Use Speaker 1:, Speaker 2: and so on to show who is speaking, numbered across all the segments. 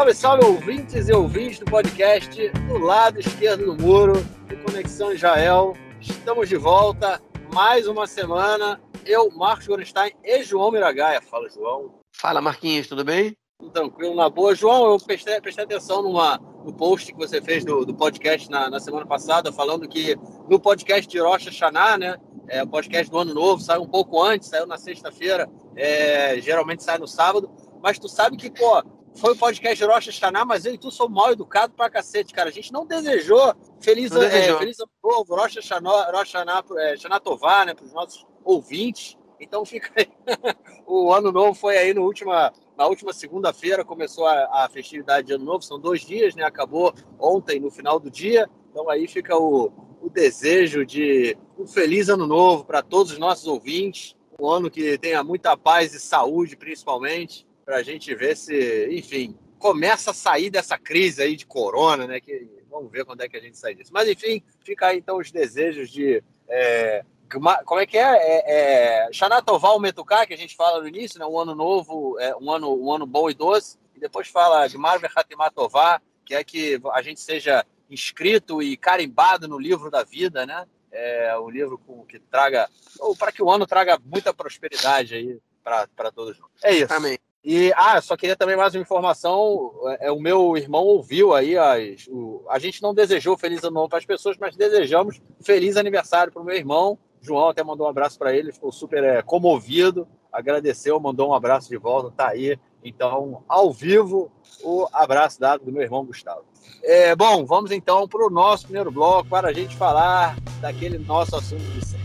Speaker 1: Salve, salve, ouvintes e ouvintes do podcast do lado esquerdo do muro, do Conexão Israel. Estamos de volta, mais uma semana. Eu, Marcos Gorenstein e João Miragaia. Fala, João.
Speaker 2: Fala, Marquinhos, tudo bem?
Speaker 1: Tudo tranquilo, na boa. João, eu prestei, prestei atenção numa, no post que você fez do, do podcast na, na, semana passada, falando que no podcast de Rocha Hashanah, né? É, o podcast do Ano Novo, saiu um pouco antes, saiu na sexta-feira, é, geralmente sai no sábado. Mas tu sabe que, pô, foi o podcast Rocha Xaná, mas eu e tu somos mal educados pra cacete, cara. A gente não desejou feliz, não desejou. É, feliz ano novo, Rocha Xaná, Rocha Xaná, Xaná Tová, né, pros nossos ouvintes. Então fica aí. o ano novo foi aí no última, na última segunda-feira, começou a, a, festividade de ano novo, são dois dias, né? Acabou ontem, no final do dia. Então aí fica o, o desejo de um feliz ano novo para todos os nossos ouvintes. Um ano que tenha muita paz e saúde, principalmente para a gente ver se, enfim, começa a sair dessa crise aí de corona, né? Que vamos ver quando é que a gente sai disso. Mas enfim, fica aí então os desejos de é, como é que é? é, é Metuká, que a gente fala no início, né? Um ano novo, é, um, ano, um ano bom e doce. E depois fala de Marvel Hatimatová, que é que a gente seja inscrito e carimbado no livro da vida, né? É um livro com, que traga, ou para que o ano traga muita prosperidade aí para todos nós. É isso. Amém. E, ah, só queria também mais uma informação. É, é, o meu irmão ouviu aí, as, o, a gente não desejou feliz ano novo para as pessoas, mas desejamos feliz aniversário para o meu irmão. João até mandou um abraço para ele, ficou super é, comovido, agradeceu, mandou um abraço de volta, tá aí. Então, ao vivo, o abraço dado do meu irmão Gustavo. É, bom, vamos então para o nosso primeiro bloco para a gente falar daquele nosso assunto de sempre.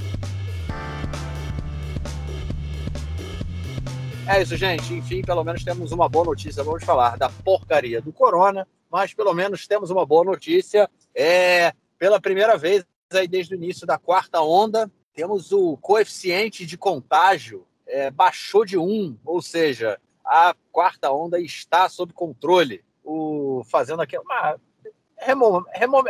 Speaker 1: É isso, gente. Enfim, pelo menos temos uma boa notícia. Vamos falar da porcaria do corona, mas pelo menos temos uma boa notícia. É, pela primeira vez aí desde o início da quarta onda, temos o coeficiente de contágio é, baixou de 1, ou seja, a quarta onda está sob controle. O, fazendo aqui uma. Remo, remo,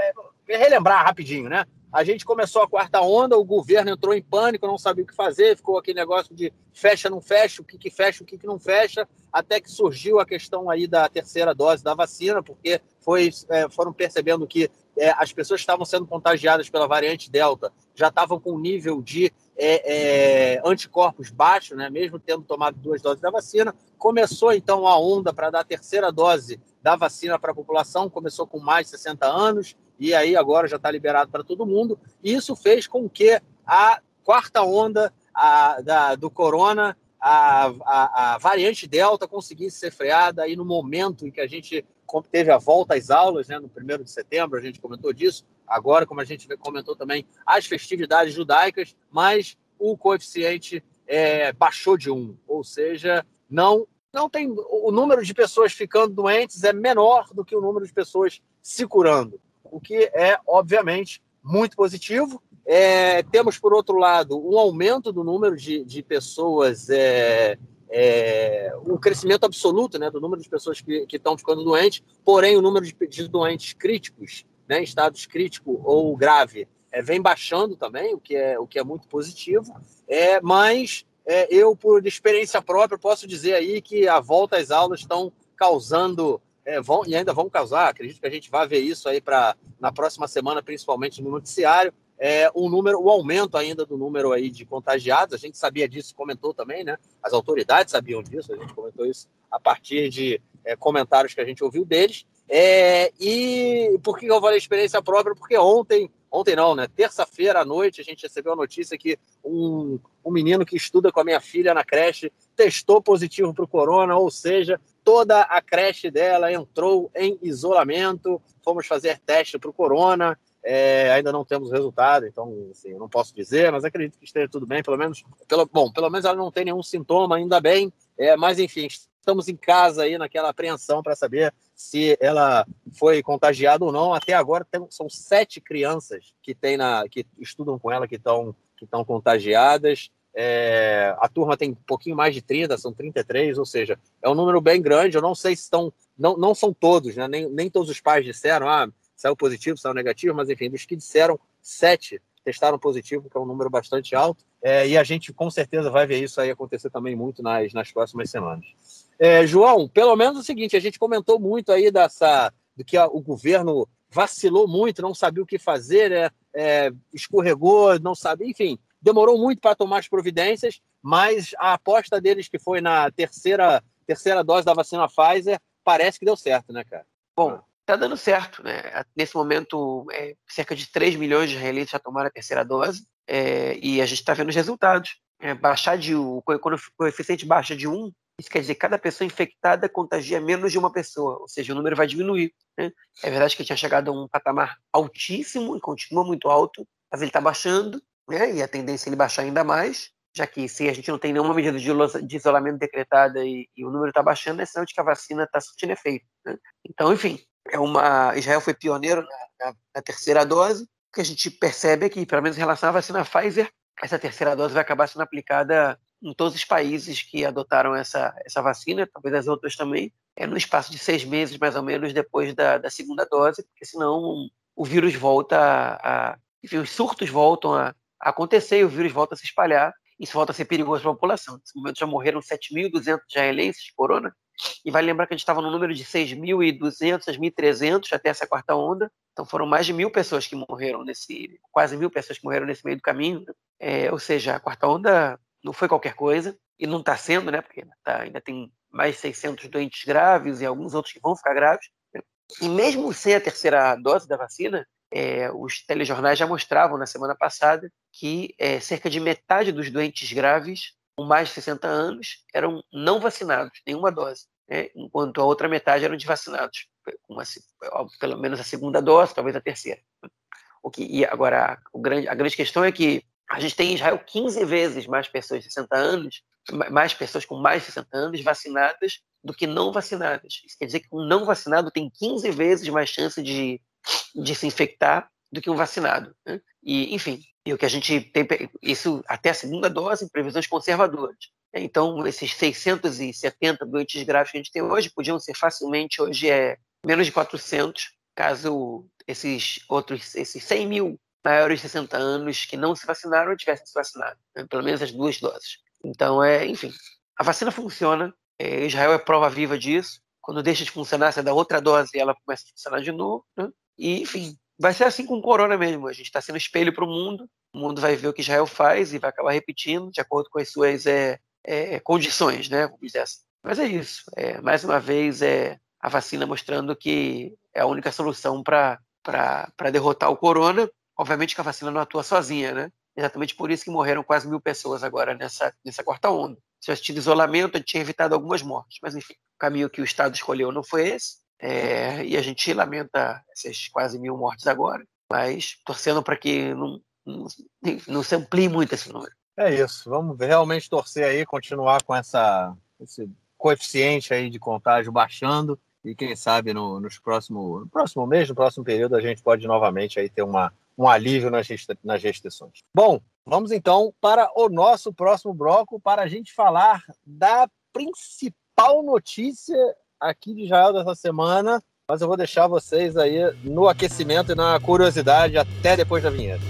Speaker 1: relembrar rapidinho, né? A gente começou a quarta onda, o governo entrou em pânico, não sabia o que fazer, ficou aquele negócio de fecha, não fecha, o que, que fecha, o que, que não fecha, até que surgiu a questão aí da terceira dose da vacina, porque foi, é, foram percebendo que é, as pessoas estavam sendo contagiadas pela variante Delta já estavam com um nível de é, é, anticorpos baixo, né, mesmo tendo tomado duas doses da vacina. Começou então a onda para dar a terceira dose da vacina para a população, começou com mais de 60 anos, e aí agora já está liberado para todo mundo. E isso fez com que a quarta onda a, da, do corona, a, a, a, variante Delta, conseguisse ser freada aí no momento em que a gente teve a volta às aulas, né, no primeiro de setembro, a gente comentou disso. Agora, como a gente comentou também, as festividades judaicas, mas o coeficiente é, baixou de um, ou seja, não não tem o número de pessoas ficando doentes é menor do que o número de pessoas se curando o que é, obviamente, muito positivo. É, temos, por outro lado, um aumento do número de, de pessoas, é, é, um crescimento absoluto né, do número de pessoas que, estão ficando doentes, porém, o número de, de doentes críticos, né, em estados crítico ou grave, é, vem baixando também, o que é, o que é muito positivo. É, mas é, eu, por experiência própria, posso dizer aí que a volta às aulas estão causando é, vão, e ainda vão causar, acredito que a gente vai ver isso aí para na próxima semana, principalmente no noticiário, é, o número, o aumento ainda do número aí de contagiados, a gente sabia disso, comentou também, né? As autoridades sabiam disso, a gente comentou isso a partir de é, comentários que a gente ouviu deles. É, e por que eu falei experiência própria? Porque ontem, ontem não, né? Terça-feira à noite, a gente recebeu a notícia que um, um menino que estuda com a minha filha na creche testou positivo para o corona, ou seja, toda a creche dela entrou em isolamento. Fomos fazer teste para o corona. É, ainda não temos resultado, então assim, eu não posso dizer, mas acredito que esteja tudo bem, pelo menos, pelo, bom, pelo menos ela não tem nenhum sintoma, ainda bem, é, mas enfim, estamos em casa aí naquela apreensão para saber se ela foi contagiada ou não. Até agora tem, são sete crianças que tem na, que estudam com ela que estão que estão contagiadas. É, a turma tem um pouquinho mais de 30, são 33, ou seja, é um número bem grande. Eu não sei se estão. Não, não são todos, né? nem, nem todos os pais disseram, ah, saiu positivo, saiu negativo, mas enfim, dos que disseram, sete testaram positivo, que é um número bastante alto. É, e a gente com certeza vai ver isso aí acontecer também muito nas, nas próximas semanas. É, João, pelo menos o seguinte, a gente comentou muito aí dessa do que a, o governo vacilou muito, não sabia o que fazer, né? é, escorregou, não sabe, enfim, demorou muito para tomar as providências, mas a aposta deles que foi na terceira terceira dose da vacina Pfizer parece que deu certo, né, cara?
Speaker 2: Bom, tá dando certo, né? Nesse momento, é, cerca de 3 milhões de israelitas já tomaram a terceira dose é, e a gente está vendo os resultados. É, baixar de quando o coeficiente baixa de 1, isso quer dizer que cada pessoa infectada contagia menos de uma pessoa, ou seja, o número vai diminuir. Né? É verdade que tinha chegado a um patamar altíssimo e continua muito alto, mas ele está baixando, né? e a tendência é ele baixar ainda mais, já que se a gente não tem nenhuma medida de isolamento decretada e, e o número está baixando, é sinal de que a vacina está surtindo efeito. Né? Então, enfim, é uma Israel foi pioneiro na, na, na terceira dose. O que a gente percebe é que, pelo menos em relação à vacina Pfizer, essa terceira dose vai acabar sendo aplicada em todos os países que adotaram essa, essa vacina, talvez as outras também, é no espaço de seis meses, mais ou menos, depois da, da segunda dose, porque senão o vírus volta a, a enfim, os surtos voltam a, acontecer e o vírus volta a se espalhar, isso volta a ser perigoso para a população. Nesse momento já morreram 7.200 israelenses de corona, e vai lembrar que a gente estava no número de 6.200, 6.300 até essa quarta onda, então foram mais de mil pessoas que morreram nesse, quase mil pessoas que morreram nesse meio do caminho, né? é, ou seja, a quarta onda não foi qualquer coisa, e não está sendo, né? Porque tá, ainda tem mais 600 doentes graves e alguns outros que vão ficar graves. E mesmo sem a terceira dose da vacina, é, os telejornais já mostravam na semana passada que é, cerca de metade dos doentes graves com mais de 60 anos eram não vacinados, nenhuma dose, né? enquanto a outra metade eram de vacinados, uma, pelo menos a segunda dose, talvez a terceira. O que, e agora, a grande, a grande questão é que a gente tem em Israel 15 vezes mais pessoas de 60 anos, mais pessoas com mais de 60 anos vacinadas do que não vacinadas. Isso quer dizer que um não vacinado tem 15 vezes mais chance de, de se infectar do que um vacinado. Né? E, enfim, e o que a gente tem, isso até a segunda dose, em previsões conservadoras. Então, esses 670 doentes graves que a gente tem hoje podiam ser facilmente, hoje é menos de 400, caso esses outros, esses 100 mil maiores de 60 anos que não se vacinaram tivessem se vacinado, né? pelo menos as duas doses. Então, é, enfim, a vacina funciona, é, Israel é prova viva disso. Quando deixa de funcionar, você dá outra dose e ela começa a funcionar de novo. Né? E, enfim, vai ser assim com o corona mesmo. A gente está sendo espelho para o mundo, o mundo vai ver o que Israel faz e vai acabar repetindo de acordo com as suas é, é, condições, né? Vamos dizer assim. Mas é isso. É, mais uma vez, é a vacina mostrando que é a única solução para derrotar o corona Obviamente que a vacina não atua sozinha, né? Exatamente por isso que morreram quase mil pessoas agora nessa, nessa quarta onda. Se tivesse tido isolamento, a gente tinha evitado algumas mortes. Mas, enfim, o caminho que o Estado escolheu não foi esse. É, e a gente lamenta essas quase mil mortes agora, mas torcendo para que não, não, não se amplie muito esse número.
Speaker 1: É isso. Vamos realmente torcer aí, continuar com essa, esse coeficiente aí de contágio baixando e quem sabe no, nos próximo, no próximo mês, no próximo período, a gente pode novamente aí ter uma, um alívio nas, nas restrições. Bom, vamos então para o nosso próximo bloco para a gente falar da principal notícia aqui de Israel dessa semana, mas eu vou deixar vocês aí no aquecimento e na curiosidade até depois da vinheta.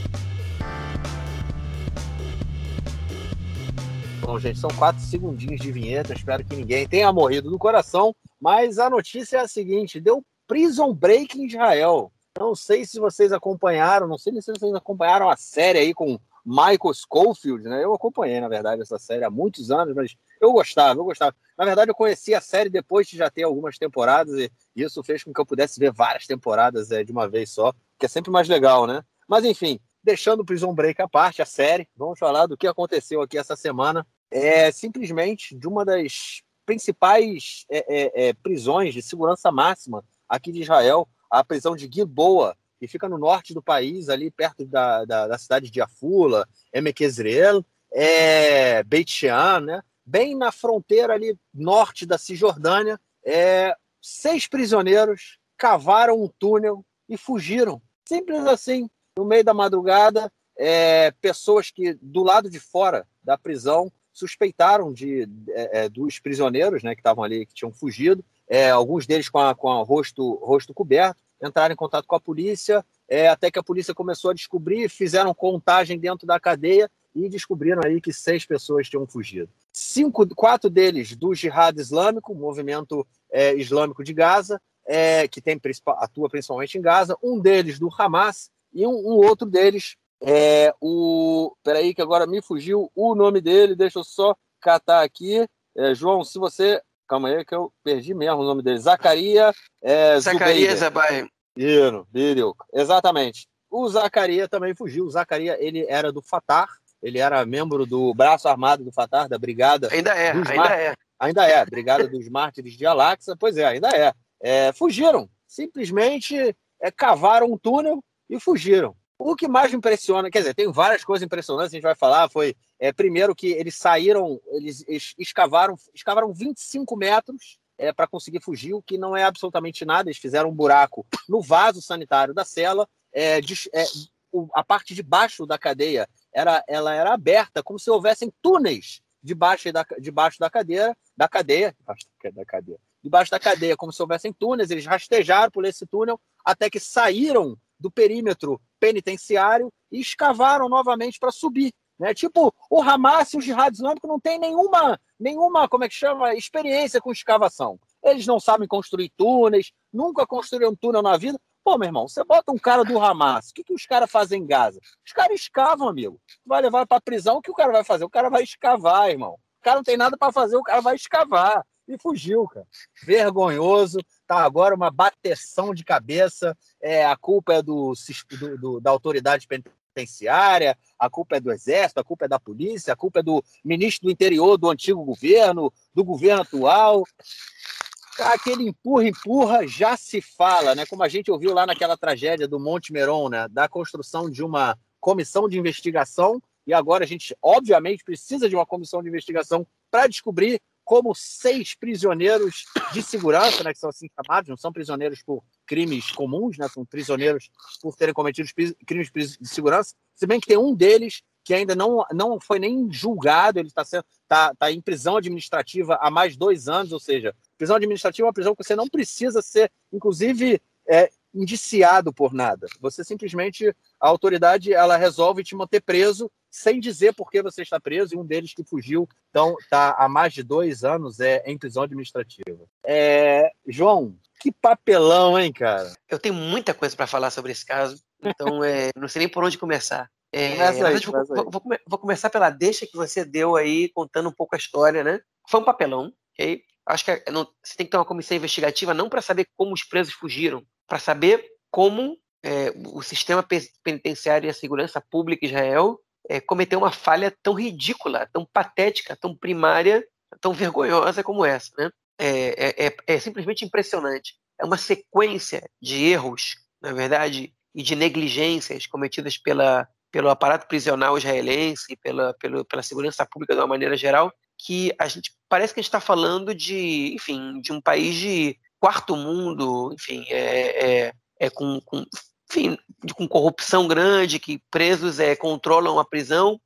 Speaker 1: Bom, gente, são quatro segundinhos de vinheta. Espero que ninguém tenha morrido do coração. Mas a notícia é a seguinte: deu prison break em Israel. Não sei se vocês acompanharam, não sei se vocês acompanharam a série aí com Michael Schofield, né? Eu acompanhei, na verdade, essa série há muitos anos, mas eu gostava, eu gostava. Na verdade, eu conheci a série depois de já ter algumas temporadas, e isso fez com que eu pudesse ver várias temporadas é, de uma vez só, que é sempre mais legal, né? Mas enfim, deixando o Prison Break à parte, a série, vamos falar do que aconteceu aqui essa semana. É simplesmente de uma das principais é, é, é prisões de segurança máxima aqui de Israel, a prisão de Gilboa, que fica no norte do país, ali perto da, da, da cidade de Afula, Emek Ezreel, é, Beit Shean, né? Bem na fronteira ali norte da Cisjordânia. É, seis prisioneiros cavaram um túnel e fugiram. Simples assim. No meio da madrugada, é, pessoas que do lado de fora da prisão suspeitaram de, é, é dos prisioneiros né, que estavam ali, que tinham fugido, é, alguns deles com, o com a rosto, rosto coberto, entraram em contato com a polícia, é, até que a polícia começou a descobrir, fizeram contagem dentro da cadeia e descobriram aí que seis pessoas tinham fugido. Cinco, quatro deles do Jihad Islâmico, movimento é, islâmico de Gaza, é, que tem, atua principalmente em Gaza, um deles do Hamas e um, um outro deles é o. Peraí, que agora me fugiu o nome dele, deixa eu só catar aqui. É, João, se você. Calma aí, que eu perdi mesmo o nome dele. Zacaria. É,
Speaker 2: Zacarias Zabai.
Speaker 1: Isso, exatamente. O Zacaria também fugiu. O Zacaria, ele era do Fatah, ele era membro do braço armado do Fatah, da brigada.
Speaker 2: Ainda é, ainda é.
Speaker 1: Ainda é, brigada dos mártires de Al-Aqsa. Pois é, ainda é. é fugiram. Simplesmente é, cavaram um túnel e fugiram. O que mais me impressiona, quer dizer, tem várias coisas impressionantes, a gente vai falar, foi é, primeiro que eles saíram, eles escavaram, escavaram 25 metros é, para conseguir fugir, o que não é absolutamente nada. Eles fizeram um buraco no vaso sanitário da cela, é, de, é, a parte de baixo da cadeia era, ela era aberta, como se houvessem túneis debaixo da, debaixo da cadeira, da cadeia, da cadeia, debaixo da cadeia, como se houvessem túneis. Eles rastejaram por esse túnel até que saíram do perímetro penitenciário e escavaram novamente para subir. Né? Tipo, o Hamas e o Jihad Islâmico não tem nenhuma, nenhuma, como é que chama, experiência com escavação. Eles não sabem construir túneis, nunca construíram túnel na vida. Pô, meu irmão, você bota um cara do Hamas, o que, que os caras fazem em Gaza? Os caras escavam, amigo. Vai levar para prisão, o que o cara vai fazer? O cara vai escavar, irmão. O cara não tem nada para fazer, o cara vai escavar. E fugiu, cara. Vergonhoso. Tá agora uma bateção de cabeça. É, a culpa é do, do, do da autoridade penitenciária, a culpa é do exército, a culpa é da polícia, a culpa é do ministro do interior do antigo governo, do governo atual. Aquele empurra, empurra, já se fala, né? Como a gente ouviu lá naquela tragédia do Monte Meron, né? Da construção de uma comissão de investigação. E agora a gente, obviamente, precisa de uma comissão de investigação para descobrir como seis prisioneiros de segurança, né, que são assim chamados, não são prisioneiros por crimes comuns, né, são prisioneiros por terem cometido crimes de segurança, se bem que tem um deles que ainda não, não foi nem julgado, ele está tá, tá em prisão administrativa há mais dois anos, ou seja, prisão administrativa é uma prisão que você não precisa ser, inclusive, é, indiciado por nada. Você simplesmente, a autoridade, ela resolve te manter preso sem dizer por que você está preso, e um deles que fugiu, então está há mais de dois anos é, em prisão administrativa. É, João, que papelão, hein, cara?
Speaker 2: Eu tenho muita coisa para falar sobre esse caso, então é, não sei nem por onde começar. É,
Speaker 1: aí,
Speaker 2: vou, vou, vou, vou, começar pela deixa que você deu aí, contando um pouco a história, né? Foi um papelão, ok? Acho que é, não, você tem que ter uma comissão investigativa não para saber como os presos fugiram, para saber como é, o sistema penitenciário e a segurança pública Israel é, cometeu uma falha tão ridícula, tão patética, tão primária, tão vergonhosa como essa. Né? É, é, é, é simplesmente impressionante. É uma sequência de erros, na verdade, e de negligências cometidas pela, pelo aparato prisional israelense, pela, pela, pela segurança pública de uma maneira geral, que a gente parece que a gente está falando de, enfim, de um país de quarto mundo, enfim, é, é, é com, com, enfim, com corrupção grande, que presos é, controlam a prisão,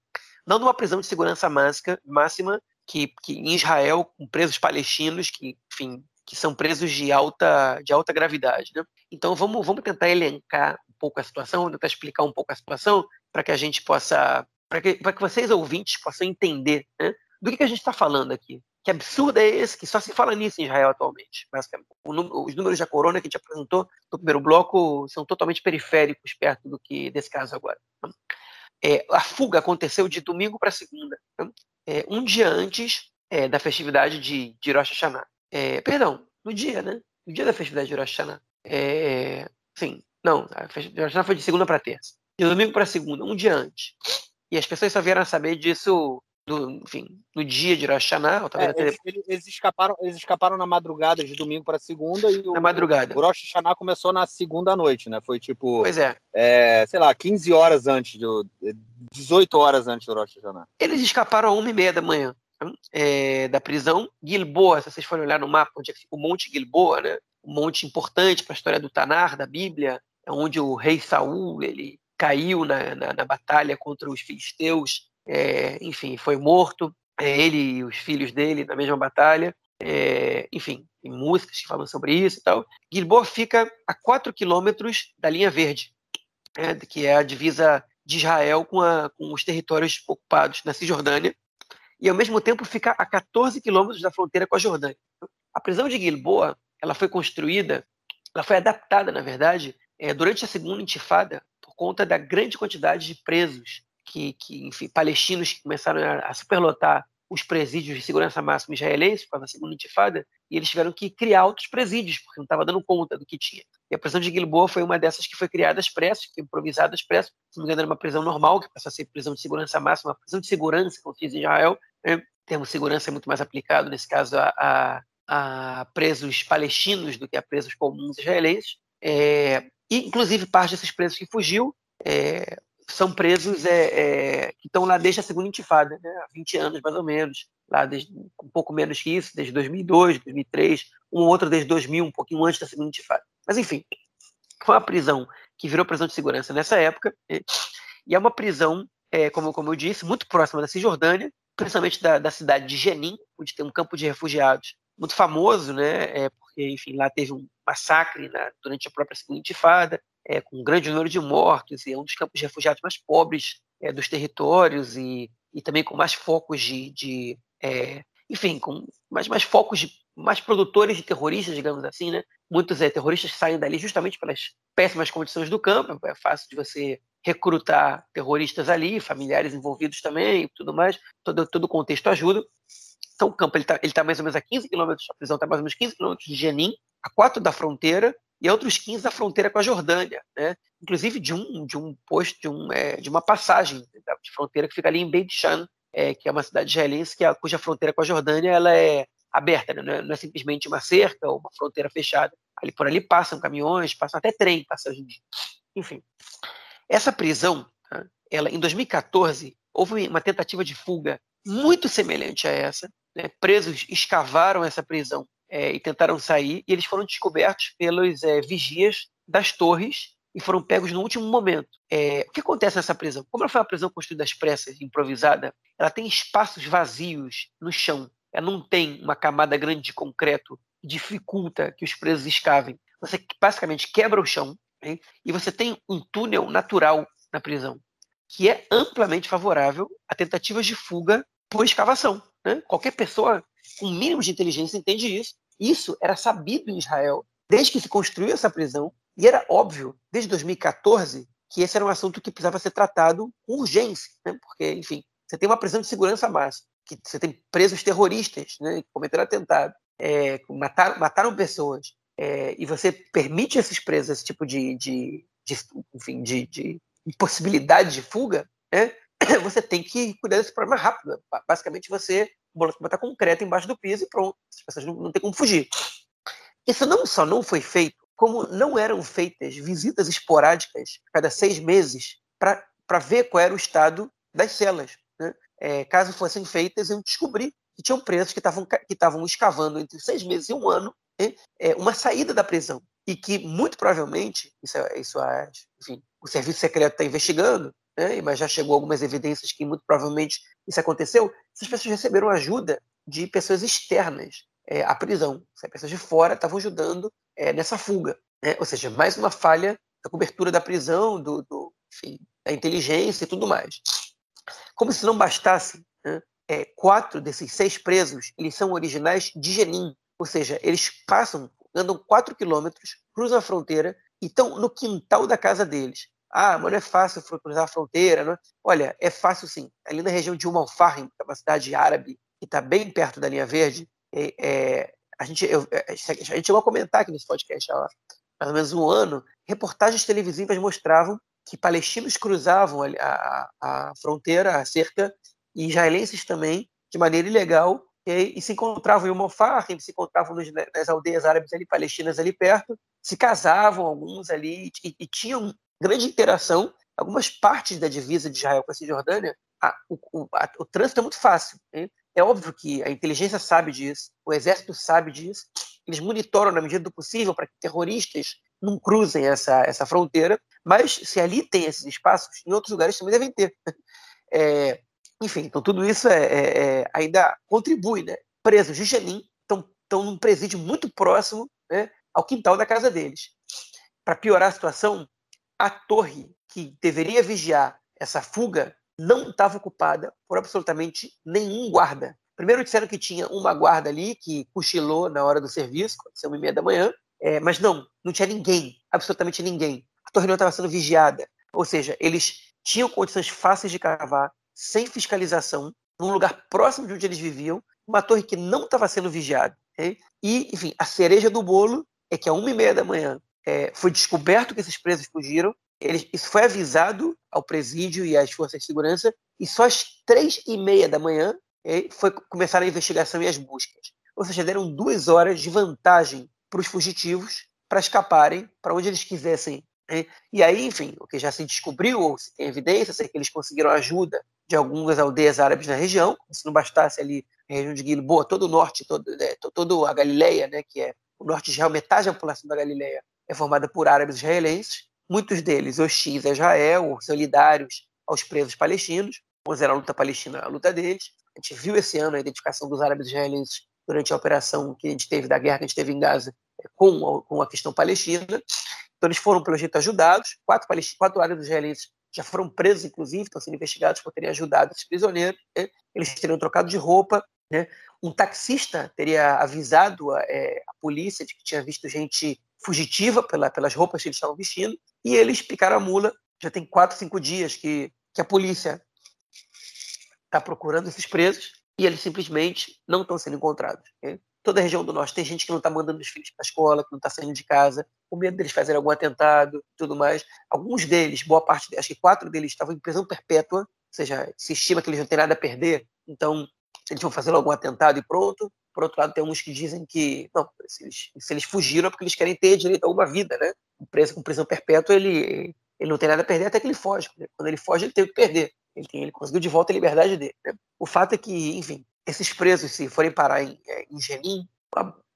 Speaker 2: não numa prisão de segurança máxima, máxima que, que em Israel, com presos palestinos, que, enfim, que são presos de alta, de alta gravidade. Né? Então vamos, vamos tentar elencar um pouco a situação, vamos tentar explicar um pouco a situação para que a gente possa, para que, que vocês ouvintes possam entender né, do que, que a gente está falando aqui. Que absurdo é esse que só se fala nisso em Israel atualmente? Basicamente. os números da corona que a gente apresentou no primeiro bloco são totalmente periféricos perto do que desse caso agora. É, a fuga aconteceu de domingo para segunda, é, um dia antes é, da festividade de, de Rosh Hashanah. É, perdão, no dia, né? No dia da festividade de Rosh Hashanah. É, sim, não, a festividade de Rosh Hashanah foi de segunda para terça. De domingo para segunda, um dia antes. E as pessoas só vieram saber disso do, enfim, no dia de Rosh Hashanah.
Speaker 1: É, eles, eles, escaparam, eles escaparam na madrugada de domingo para segunda e o,
Speaker 2: na madrugada.
Speaker 1: o Rosh Hashanah começou na segunda noite, né? Foi tipo,
Speaker 2: pois é.
Speaker 1: é sei lá, 15 horas antes, do, 18 horas antes do Rosh Hashanah.
Speaker 2: Eles escaparam a uma e meia da manhã é, da prisão. Gilboa, se vocês forem olhar no mapa, onde é o Monte Gilboa, né? Um monte importante para a história do Tanar, da Bíblia, é onde o rei Saul ele caiu na, na, na batalha contra os filisteus é, enfim, foi morto, é, ele e os filhos dele na mesma batalha, é, enfim, tem músicas que falam sobre isso e tal. Gilboa fica a 4 quilômetros da linha verde, né, que é a divisa de Israel com, a, com os territórios ocupados na Cisjordânia e, ao mesmo tempo, fica a 14 quilômetros da fronteira com a Jordânia. A prisão de Gilboa ela foi construída, ela foi adaptada, na verdade, é, durante a segunda intifada por conta da grande quantidade de presos que, que enfim, palestinos que começaram a, superlotar os presídios de segurança máxima israelenses por causa da segunda intifada, e eles tiveram que criar outros presídios, porque não estava dando conta do que tinha. E a prisão de Gilboa foi uma dessas que foi criada às pressas, que improvisada às pressas, se não me engano era uma prisão normal, que passou a ser prisão de segurança máxima, prisão de segurança, como se diz Israel, né? o termo segurança é muito mais aplicado, nesse caso, a, a, a presos palestinos do que a presos comuns israelenses, é, e inclusive parte desses presos que fugiu é, são presos é, é, que estão lá desde a segunda intifada, né, há 20 anos mais ou menos, lá desde, um pouco menos que isso, desde 2002, 2003, um outro desde 2000, um pouquinho antes da segunda intifada. Mas enfim, foi uma prisão que virou prisão de segurança nessa época, e é uma prisão, é, como, como eu disse, muito próxima da Cisjordânia, principalmente da, da cidade de Jenin, onde tem um campo de refugiados muito famoso, né, é, porque, enfim, lá teve um massacre durante a própria segunda intifada, é, com um grande número de mortos, e é um dos campos de refugiados mais pobres é, dos territórios, e, e também com mais focos de, de é, enfim, com mais, mais focos de mais produtores de terroristas, digamos assim, né? Muitos é, terroristas saem dali justamente pelas péssimas condições do campo, é fácil de você recrutar terroristas ali, familiares envolvidos também, tudo mais, todo, todo o contexto ajuda. Então o campo está ele tá mais ou menos a 15 quilômetros, a prisão está mais ou menos 15 quilômetros de Jenin, a 4 da fronteira, e outros 15 da fronteira com a Jordânia, né? inclusive de um, de um posto, de, um, é, de uma passagem de fronteira que fica ali em Beit Shan, é, que é uma cidade israelense que a, cuja fronteira com a Jordânia ela é aberta, né? não, é, não, é, simplesmente uma cerca ou uma fronteira fechada. Ali por ali passam caminhões, passam até trem, passa hoje em dia. Enfim, essa prisão, tá? ela em 2014 houve uma tentativa de fuga muito semelhante a essa. Né? Presos escavaram essa prisão é, e tentaram sair, e eles foram descobertos pelos é, vigias das torres e foram pegos no último momento. É, o que acontece nessa prisão? Como ela foi uma prisão construída às pressas, improvisada, ela tem espaços vazios no chão. Ela não tem uma camada grande de concreto que dificulta que os presos escavem. Você basicamente quebra o chão hein, e você tem um túnel natural na prisão, que é amplamente favorável a tentativas de fuga por escavação. Né? Qualquer pessoa com mínimo de inteligência entende isso. Isso era sabido em Israel desde que se construiu essa prisão, e era óbvio, desde 2014, que esse era um assunto que precisava ser tratado com urgência, né? porque, enfim, você tem uma prisão de segurança máxima, que você tem presos terroristas né, que cometeram atentado, é, mataram, mataram pessoas, é, e você permite esses presos esse tipo de, de, de enfim, de, de impossibilidade de fuga, né? você tem que cuidar desse problema rápido. Basicamente, você botar concreto embaixo do piso e pronto. As pessoas não, não têm como fugir. Isso não só não foi feito, como não eram feitas visitas esporádicas a cada seis meses para ver qual era o estado das celas. Né? É, caso fossem feitas, iam descobrir que tinham presos que estavam que estavam escavando entre seis meses e um ano né? é, uma saída da prisão e que muito provavelmente isso, é, isso é, enfim, o serviço secreto está investigando né, mas já chegou algumas evidências que muito provavelmente isso aconteceu, essas pessoas receberam ajuda de pessoas externas é, à prisão. As pessoas de fora estavam ajudando é, nessa fuga. Né? Ou seja, mais uma falha da cobertura da prisão, do, do enfim, da inteligência e tudo mais. Como se não bastasse, né, é, quatro desses seis presos eles são originais de Jenin, ou seja, eles passam, andam quatro quilômetros, cruzam a fronteira e estão no quintal da casa deles. Ah, mas não é fácil cruzar a fronteira. Não? É? Olha, é fácil sim. Ali na região de al-Fahim, que é uma cidade árabe, que está bem perto da linha verde, é, é, a, gente, eu, é, a gente chegou a comentar aqui nesse podcast há mais ou menos um ano, reportagens televisivas mostravam que palestinos cruzavam a, a, a fronteira, a cerca, e israelenses também, de maneira ilegal, e, e se encontravam em al-Fahim, se encontravam nos, nas aldeias árabes ali, palestinas ali perto, se casavam alguns ali e, e tinham grande interação. Algumas partes da divisa de Israel com a Cisjordânia, a, o, a, o, trânsito é muito fácil. Hein? É óbvio que a inteligência sabe disso, o exército sabe disso, eles monitoram na medida do possível para que terroristas não cruzem essa, essa fronteira, mas se ali tem esses espaços, em outros lugares também devem ter. É, enfim, então tudo isso é, é, é, ainda contribui. Né? Presos de Jenin estão num presídio muito próximo né, ao quintal da casa deles. Para piorar a situação, a torre que deveria vigiar essa fuga não estava ocupada por absolutamente nenhum guarda. Primeiro disseram que tinha uma guarda ali que cochilou na hora do serviço, são uma e meia da manhã, é, mas não, não tinha ninguém, absolutamente ninguém. A torre não estava sendo vigiada. Ou seja, eles tinham condições fáceis de cavar, sem fiscalização, num lugar próximo de onde eles viviam, uma torre que não estava sendo vigiada. Okay? E, enfim, a cereja do bolo é que a uma e meia da manhã é, foi descoberto que esses presos fugiram. Eles, isso foi avisado ao presídio e às forças de segurança, e só às três e meia da manhã okay, foi começar a investigação e as buscas. Ou seja, deram duas horas de vantagem para os fugitivos para escaparem para onde eles quisessem. Né? E aí, enfim, o que já se descobriu, ou se tem evidência, é que eles conseguiram ajuda de algumas aldeias árabes na região, se não bastasse ali a região de Gilboa, todo o norte, todo, é, todo a Galileia, né, que é o norte de Israel, metade da população da Galileia é formada por árabes israelenses, muitos deles hostis a Israel, solidários aos presos palestinos, consideram a luta palestina a luta deles. A gente viu esse ano a identificação dos árabes israelenses durante a operação que a gente teve, da guerra que a gente teve em Gaza, é, com a, com a questão palestina. Então eles foram, pelo jeito, ajudados. Quatro, quatro árabes israelenses já foram presos, inclusive, estão sendo investigados por terem ajudado esses prisioneiros. Né? Eles teriam trocado de roupa. Né? Um taxista teria avisado a, é, a, polícia de que tinha visto gente fugitiva pela, pelas roupas que eles estavam vestindo, e eles picaram a mula. Já tem quatro, cinco dias que, que a polícia está procurando esses presos e eles simplesmente não estão sendo encontrados. Okay? Toda a região do norte tem gente que não está mandando os filhos para a escola, que não está saindo de casa, com medo deles fazerem algum atentado tudo mais. Alguns deles, boa parte, acho que quatro deles estavam em prisão perpétua, ou seja, se estima que eles não têm nada a perder, então eles vão fazer algum atentado e pronto. Por outro lado, tem uns que dizem que, não, se eles, se eles fugiram é porque eles querem ter direito a alguma vida, né? Preso com prisão perpétua, ele, ele não tem nada a perder até que ele foge. Quando ele foge, ele tem o que perder. Ele, tem, ele conseguiu de volta a liberdade dele. Né? O fato é que, enfim, esses presos, se forem parar em, é, em Jenin,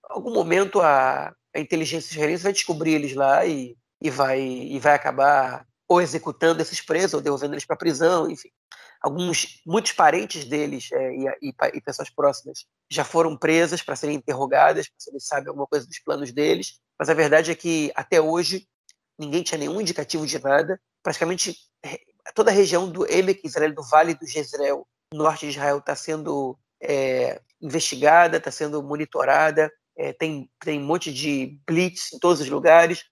Speaker 2: algum momento a, a inteligência israelense vai descobrir eles lá e, e, vai, e vai acabar ou executando esses presos ou devolvendo eles para a prisão, enfim. Alguns, muitos parentes deles é, e, e, e, pessoas próximas já foram presas para serem interrogadas, para saber se sabe alguma coisa dos planos deles, mas a verdade é que até hoje ninguém tinha nenhum indicativo de nada. Praticamente toda a região do Emek Israel, do Vale do Jezreel, norte de Israel, está sendo é, investigada, está sendo monitorada, é, tem, tem um monte de blitz em todos os lugares,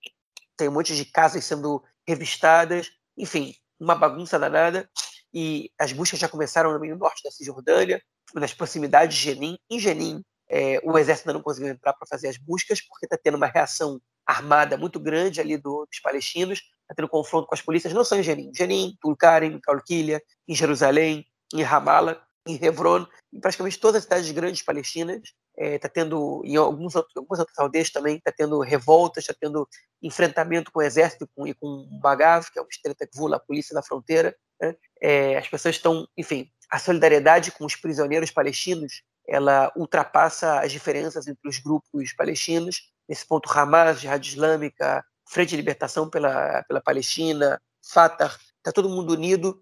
Speaker 2: tem um monte de casas sendo revistadas, enfim, uma bagunça danada. E as buscas já começaram no meio norte da Cisjordânia, nas proximidades de Jenin. Em Jenin, é, o exército ainda não conseguiu entrar para fazer as buscas, porque está tendo uma reação armada muito grande ali do, dos palestinos, está tendo confronto com as polícias, não só em Jenin, Jenin, Tulkarem, Calquilha, em Jerusalém, em Ramallah, em Hebron, em praticamente todas as cidades grandes palestinas. Está é, tá tendo, em alguns algumas outras aldeias também, está tendo revoltas, está tendo enfrentamento com o exército com, e com o Bagav, que é o Estreta Gvula, a polícia da fronteira. Né? É, as pessoas estão, enfim, a solidariedade com os prisioneiros palestinos, ela ultrapassa as diferenças entre os grupos palestinos. Nesse ponto, Hamas, Jihad Islâmica, Frente de Libertação pela, pela Palestina, Fatah, está todo mundo unido.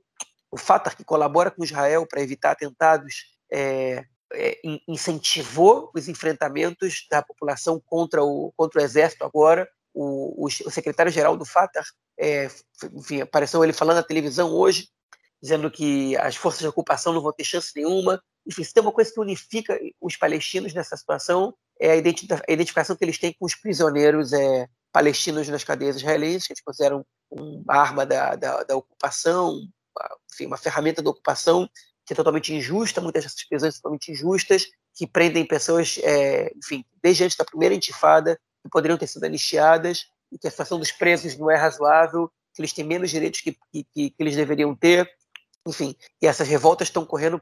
Speaker 2: O Fatah, que colabora com Israel para evitar atentados, é, é, incentivou os enfrentamentos da população contra o, contra o exército agora. O, o, o secretário-geral do Fatah, é, enfim, apareceu ele falando na televisão hoje, dizendo que as forças de ocupação não vão ter chance nenhuma. Enfim, se tem uma coisa que unifica os palestinos nessa situação, é a, identificação que eles têm com os prisioneiros é, palestinos nas cadeias israelenses, que eles consideram uma arma da, da, da ocupação, enfim, uma ferramenta da ocupação que é totalmente injusta, muitas dessas prisões são totalmente injustas, que prendem pessoas, é, enfim, desde antes da primeira intifada, que poderiam ter sido anistiadas, e que a situação dos presos não é razoável, que eles têm menos direitos que, que, que eles deveriam ter, enfim, e essas revoltas estão correndo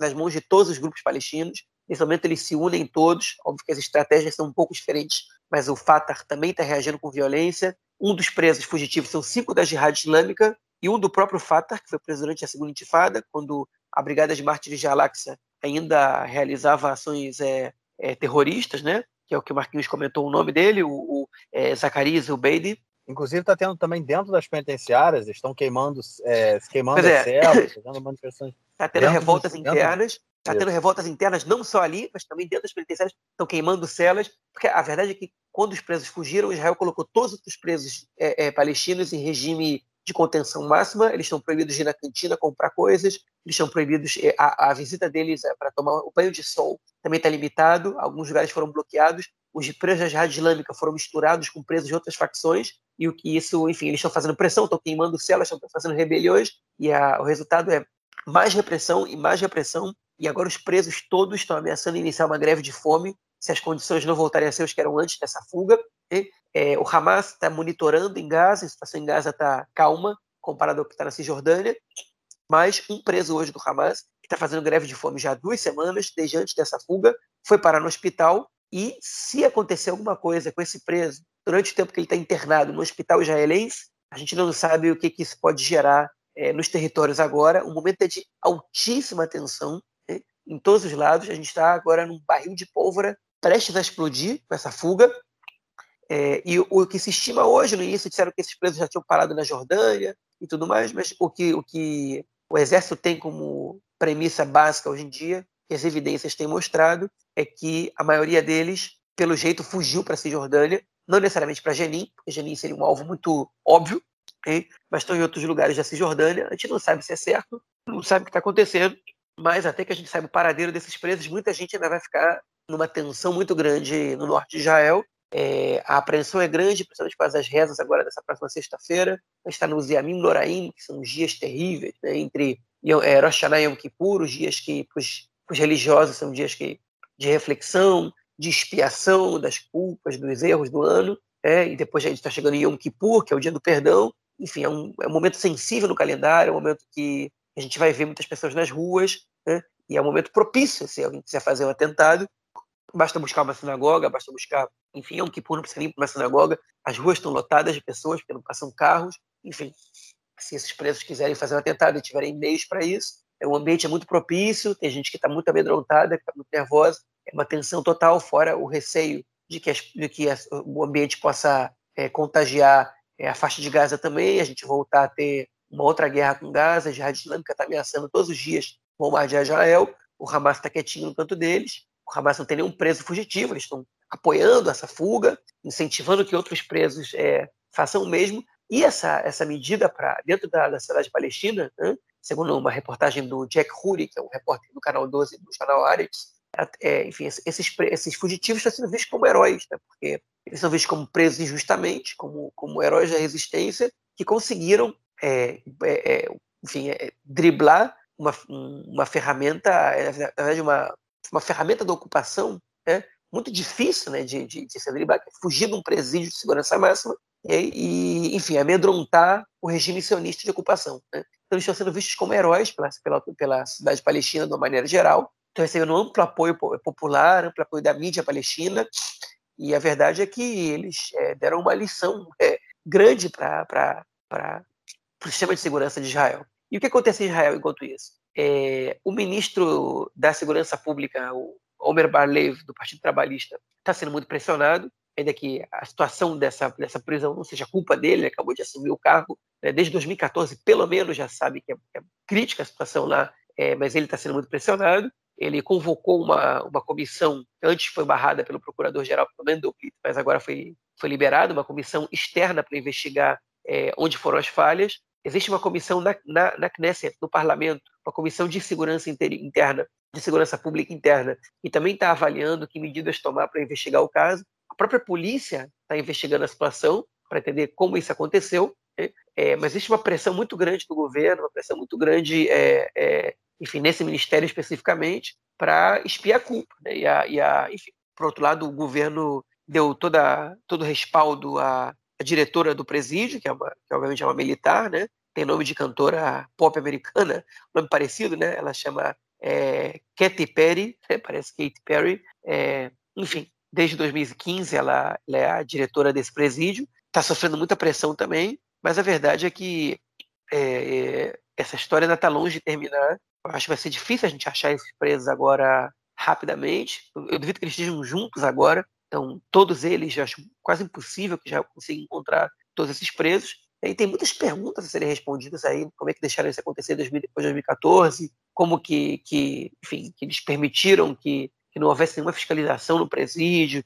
Speaker 2: nas mãos de todos os grupos palestinos. Nesse momento eles se unem todos, óbvio que as estratégias são um pouco diferentes, mas o Fatah também está reagindo com violência. Um dos presos fugitivos são cinco da Jihad Islâmica e um do próprio Fatah, que foi preso durante a segunda intifada, quando a Brigada de Mártires de Al-Aqsa ainda realizava ações é, é, terroristas, né? que é o que o Marquinhos comentou o nome dele, o, o é, Zacarias Ubeidi,
Speaker 1: Inclusive está tendo também dentro das penitenciárias, estão queimando, é, queimando é. celas, fazendo manifestações.
Speaker 2: Está tendo revoltas internas, está tendo revoltas internas não só ali, mas também dentro das penitenciárias, estão queimando celas, porque a verdade é que quando os presos fugiram, Israel colocou todos os presos é, palestinos em regime de contenção máxima, eles estão proibidos de ir na cantina comprar coisas, eles estão proibidos, eh, a, a visita deles é para tomar o banho de sol também está limitado, alguns lugares foram bloqueados, os presos da Islâmica foram misturados com presos de outras facções, e o que isso, enfim, eles estão fazendo pressão, estão queimando celas, estão fazendo rebeliões, e a, o resultado é mais repressão e mais repressão, e agora os presos todos estão ameaçando iniciar uma greve de fome se as condições não voltarem a ser as que eram antes dessa fuga. É, o Hamas está monitorando em Gaza, a situação em Gaza está calma, comparado ao que está na Cisjordânia, mas um preso hoje do Hamas, que está fazendo greve de fome já há duas semanas, desde antes dessa fuga, foi parar no hospital e se acontecer alguma coisa com esse preso durante o tempo que ele está internado no hospital israelense, a gente não sabe o que, que isso pode gerar é, nos territórios agora. O momento é de altíssima tensão né? em todos os lados. A gente está agora num barril de pólvora prestes a explodir com essa fuga. É, e o, que se estima hoje, no início, disseram que esses presos já tinham parado na Jordânia e tudo mais, mas o que o, que o exército tem como premissa básica hoje em dia, que as evidências têm mostrado, é que a maioria deles, pelo jeito, fugiu para a Cisjordânia, não necessariamente para Jenin, porque Jenin seria um alvo muito óbvio, okay? mas estão em outros lugares da Cisjordânia. A gente não sabe se é certo, não sabe o que está acontecendo, mas até que a gente saiba o paradeiro desses presos, muita gente ainda vai ficar numa tensão muito grande no norte de Israel. É, a apreensão é grande, principalmente para as rezas agora dessa próxima sexta-feira. A gente está no Ziamim Noraim, que são dias terríveis, né, entre é, Rosh Hashanah e Yom Kippur, os dias que para os religiosos são dias que, de reflexão, de expiação das culpas, dos erros do ano. É, e depois a gente está chegando em Yom Kippur, que é o dia do perdão. Enfim, é um, é um momento sensível no calendário, é um momento que a gente vai ver muitas pessoas nas ruas, né? e é um momento propício, se alguém quiser fazer um atentado, basta buscar uma sinagoga, basta buscar, enfim, um Kippur, não precisa nem uma sinagoga, as ruas estão lotadas de pessoas, porque não passam carros, enfim, se esses presos quiserem fazer um atentado e tiverem meios para isso, é, o ambiente é muito propício, tem gente que está muito amedrontada, que está muito nervosa, é uma tensão total, fora o receio de que, as, de que as, o ambiente possa é, contagiar é, a faixa de Gaza também, a gente voltar a ter uma outra guerra com Gaza, a Jihad Islâmica está ameaçando todos os dias bombardear Israel, o Hamas está quietinho no canto deles, o Hamas não tem nenhum preso fugitivo, eles estão apoiando essa fuga, incentivando que outros presos é, façam o mesmo. E essa, essa medida para dentro da, da cidade palestina, né, segundo uma reportagem do Jack Huri, que é um repórter do canal 12 do canal Aretz, é, enfim, esses, esses fugitivos estão sendo vistos como heróis, né, porque eles são vistos como presos injustamente, como, como heróis da resistência, que conseguiram, é, é, é enfim, é, driblar uma, uma ferramenta, na verdade, uma, uma ferramenta da ocupação né, muito difícil né, de, de, de se driblar, fugir de um presídio de segurança máxima e, e, enfim, amedrontar o regime sionista de ocupação. Né? Então, eles estão sendo vistos como heróis pela, pela, pela cidade palestina de uma maneira geral, estão recebendo amplo apoio popular, amplo apoio da mídia palestina, e a verdade é que eles é, deram uma lição é, grande para o sistema de segurança de Israel. E o que acontece em Israel enquanto isso? É, o ministro da Segurança Pública, o Omer Barlev, do Partido Trabalhista, está sendo muito pressionado, ainda que a situação dessa, dessa prisão não seja culpa dele, ele acabou de assumir o cargo, né, desde 2014, pelo menos, já sabe que é, é crítica a situação lá, é, mas ele está sendo muito pressionado. Ele convocou uma, uma comissão, antes foi barrada pelo procurador-geral Mendopit, mas agora foi, foi liberada, uma comissão externa para investigar é, onde foram as falhas. Existe uma comissão na, na, na Knesset, no parlamento, uma comissão de segurança interna, de segurança pública interna, que também está avaliando que medidas tomar para investigar o caso. A própria polícia está investigando a situação para entender como isso aconteceu, né? é, mas existe uma pressão muito grande do governo, uma pressão muito grande, é, é, enfim, nesse ministério especificamente, para espiar a culpa. Né? E, a, e a, enfim, por outro lado, o governo deu toda, todo o respaldo à, à diretora do presídio, que, é uma, que obviamente é uma militar, né? tem nome de cantora pop americana, nome parecido, né? ela chama é, Katy Perry, né? parece Katy Perry, é, enfim, desde 2015 ela, ela, é a diretora desse presídio, está sofrendo muita pressão também, mas a verdade é que é, essa história ainda está longe de terminar. Eu acho que vai ser difícil a gente achar esses presos agora rapidamente. Eu duvido que eles estejam juntos agora. Então, todos eles, acho quase impossível que já consiga encontrar todos esses presos. E tem muitas perguntas a serem respondidas aí, como é que deixaram isso acontecer depois de 2014, como que, que enfim, que eles permitiram que, que não houvesse nenhuma fiscalização no presídio.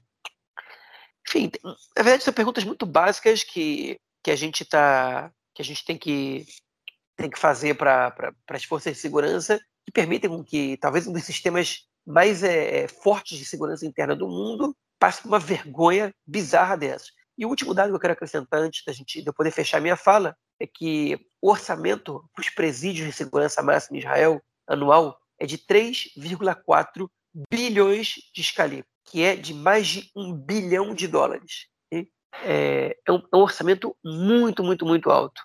Speaker 2: Enfim, na verdade são perguntas muito básicas que, que a gente está que a gente tem que, tem que fazer para as forças de segurança que permitem que talvez um dos sistemas mais é, fortes de segurança interna do mundo passe por uma vergonha bizarra dessas. E o último dado que eu quero acrescentar antes da gente de eu poder fechar minha fala é que o orçamento para os presídios de segurança máxima em Israel anual é de 3,4 bilhões de escalip, que é de mais de um bilhão de dólares. É, é, um, é, um, orçamento muito, muito, muito alto,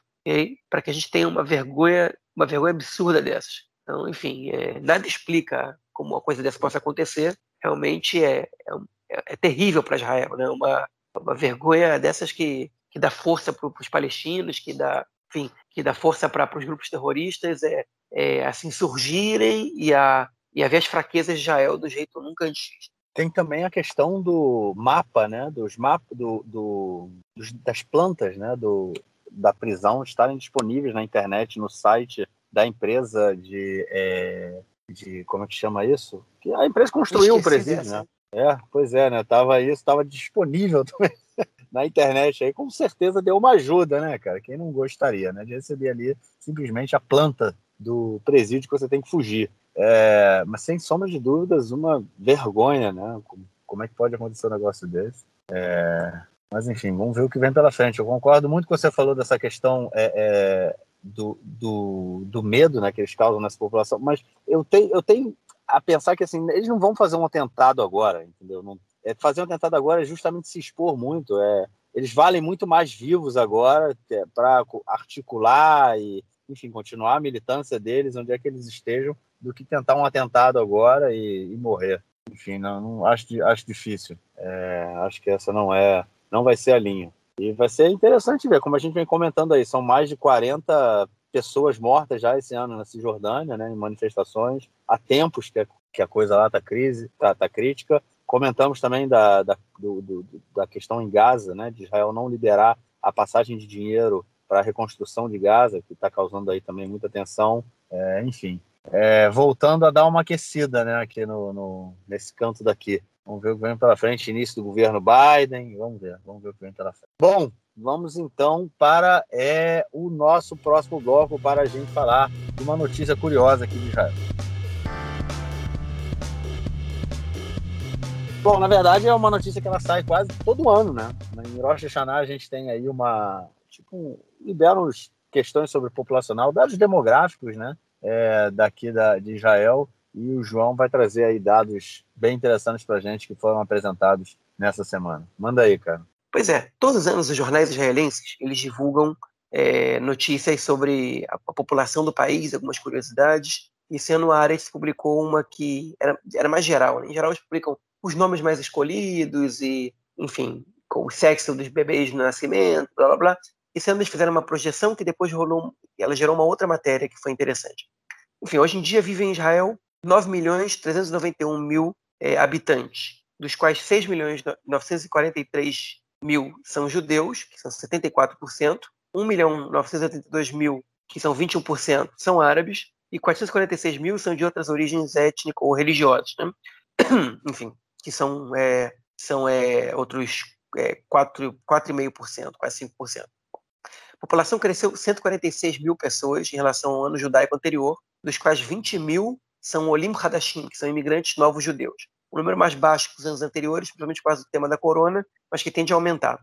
Speaker 2: para que a gente tenha uma vergonha, uma vergonha absurda dessas. Então, enfim, é, nada explica como uma coisa dessa possa acontecer. Realmente é, é, é terrível para Israel, né? Uma, uma vergonha dessas que, que dá força para os palestinos, que dá, enfim, que dá força para os grupos terroristas é, é, assim surgirem e a, e a ver as fraquezas de Israel do jeito nunca antes
Speaker 1: Tem também a questão do mapa, né? Dos mapas do, do dos, das plantas, né? Do, da prisão estarem disponíveis na internet, no site da empresa de, é, de como é que chama isso? Que a empresa construiu o presídio, né? É, pois é, né? Tava isso, estava disponível também na internet aí, com certeza deu uma ajuda, né, cara? Quem não gostaria, né? De receber ali simplesmente a planta do presídio que você tem que fugir. É, mas sem sombra de dúvidas, uma vergonha, né? Como é que pode acontecer um negócio desse? É, mas enfim, vamos ver o que vem pela frente. Eu concordo muito com o que você falou dessa questão é, é, do, do, do, medo né, que eles causam nessa população, mas eu tenho, eu tenho a pensar que assim, eles não vão fazer um atentado agora, entendeu? Não, é, fazer um atentado agora é justamente se expor muito. É, eles valem muito mais vivos agora é, para articular e, enfim, continuar a militância deles, onde é que eles estejam, do que tentar um atentado agora e, e morrer. Enfim, não, não, acho, acho difícil. É, acho que essa não é, não vai ser a linha. E vai ser interessante ver, como a gente vem comentando aí, são mais de 40 pessoas mortas já esse ano na Cisjordânia, né, em manifestações. Há tempos que a, que a coisa lá está crise, tá, tá crítica. Comentamos também da, da, do, do, da questão em Gaza, né, de Israel não liberar a passagem de dinheiro para a reconstrução de Gaza, que está causando aí também muita tensão. É, enfim, é, voltando a dar uma aquecida né, aqui no, no, nesse canto daqui. Vamos ver o que vem pela frente, início do governo Biden, vamos ver, vamos ver o que vem pela frente. Bom, vamos então para é, o nosso próximo bloco para a gente falar de uma notícia curiosa aqui de Israel. Bom, na verdade é uma notícia que ela sai quase todo ano, né? Em Rosh Hashanah a gente tem aí uma, tipo, liberam questões sobre populacional, dados demográficos, né? É, daqui da, de Israel e o João vai trazer aí dados bem interessantes para a gente que foram apresentados nessa semana. Manda aí, cara.
Speaker 2: Pois é, todos os anos os jornais israelenses eles divulgam é, notícias sobre a, a, população do país, algumas curiosidades. Esse ano a Ares publicou uma que era, era mais geral. Né? Em geral eles publicam os nomes mais escolhidos e, enfim, com o sexo dos bebês no nascimento, blá blá blá. Esse ano eles fizeram uma projeção que depois rolou, ela gerou uma outra matéria que foi interessante. Enfim, hoje em dia vivem em Israel 9 milhões 391 mil é, habitantes, dos quais 6 milhões 943 mil são judeus, que são 74%, 1 milhão 982 mil, que são 21%, são árabes, e 446 mil são de outras origens étnicas ou religiosas. Né? Enfim, que são, é, são é, outros é, 4,5%, quase 5%. A população cresceu 146 mil pessoas em relação ao ano judaico anterior, dos quais 20 mil são Olim Hadashim, que são imigrantes novos judeus um número mais baixo que os anos anteriores, principalmente por causa do tema da corona, mas que tende a aumentar.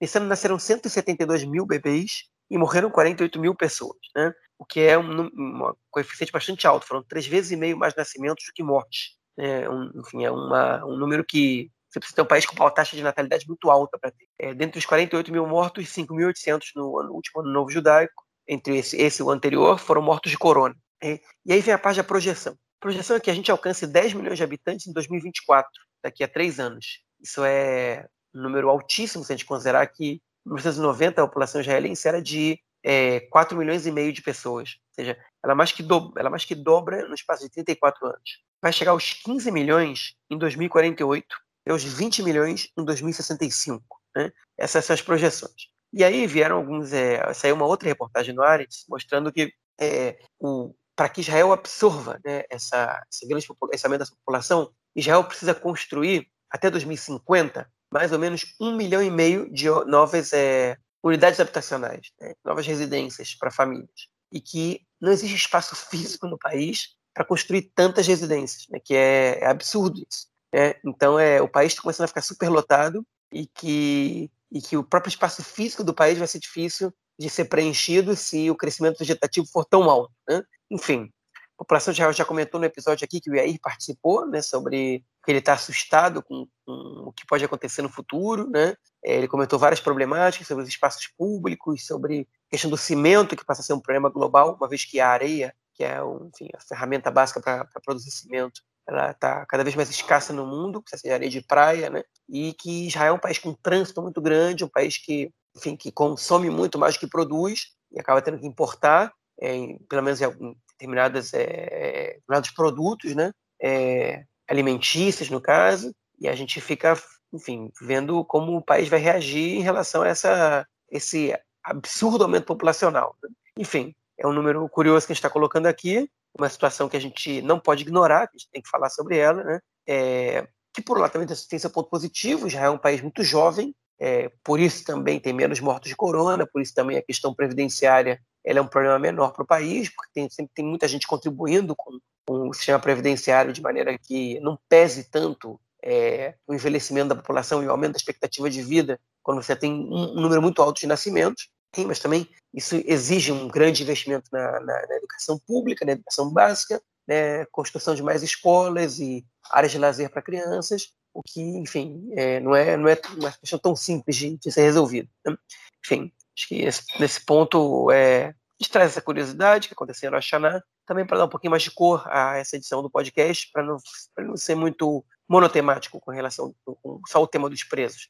Speaker 2: Esse ano nasceram 172 mil bebês e morreram 48 mil pessoas, né? o que é um, um coeficiente bastante alto, foram três vezes e meio mais nascimentos do que mortes. É um, enfim, é uma, um número que você precisa ter um país com uma taxa de natalidade muito alta para ter. É, dentre os 48 mil mortos, 5.800 no, no, último ano novo judaico, entre esse, esse e o anterior, foram mortos de corona. É, e aí vem a parte da projeção. Projeção é que a gente alcance 10 milhões de habitantes em 2024, daqui a três anos. Isso é um número altíssimo se a gente considerar que em 1990 a população israelense era de é, 4 milhões e meio de pessoas. Ou seja, ela mais, que do, ela mais que dobra no espaço de 34 anos. Vai chegar aos 15 milhões em 2048 e aos 20 milhões em 2065. Né? Essas são as projeções. E aí vieram alguns. É, saiu uma outra reportagem no Ares mostrando que é, o, para que Israel absorva né, essa, esse grande aumento dessa população, Israel precisa construir, até 2050, mais ou menos um milhão e meio de novas, é, unidades habitacionais, né, novas residências para famílias, e que não existe espaço físico no país para construir tantas residências, né, que é, é absurdo isso. Né? Então, é, o país está começando a ficar superlotado e que, e que o próprio espaço físico do país vai ser difícil de ser preenchido se o crescimento vegetativo for tão alto. Né? Enfim, a população de Israel já comentou no episódio aqui que o Yair participou, né, sobre que ele está assustado com, com, o que pode acontecer no futuro, né? É, ele comentou várias problemáticas sobre os espaços públicos, sobre a questão do cimento, que passa a ser um problema global, uma vez que a areia, que é enfim, a ferramenta básica para produzir cimento, ela está cada vez mais escassa no mundo, precisa ser areia de praia, né? E que Israel é um país com um trânsito muito grande, um país que, enfim, que consome muito mais do que produz e acaba tendo que importar, é, pelo menos em determinadas, é, determinados produtos, né? É, alimentícios, no caso, e a gente fica, enfim, vendo como o país vai reagir em relação a essa, esse absurdo aumento populacional. Né? Enfim, é um número curioso que a gente está colocando aqui, uma situação que a gente não pode ignorar, que a gente tem que falar sobre ela, né? É, que por lá também tem seu ponto positivo, já é um país muito jovem, é, por isso também tem menos mortos de corona, por isso também a questão previdenciária ela é um problema menor para o país, porque tem, sempre tem muita gente contribuindo com, com, o sistema previdenciário de maneira que não pese tanto é, o envelhecimento da população e o aumento da expectativa de vida quando você tem um, um número muito alto de nascimentos. Sim, mas também isso exige um grande investimento na, na, na educação pública, na educação básica, né, construção de mais escolas e áreas de lazer para crianças, o que, enfim, é, não, é, não é uma questão tão simples de, de ser resolvida. Né? Enfim, acho que esse, nesse ponto é, a gente traz essa curiosidade que aconteceu no Axaná, também para dar um pouquinho mais de cor a essa edição do podcast, para não, não ser muito monotemático com relação com só o tema dos presos.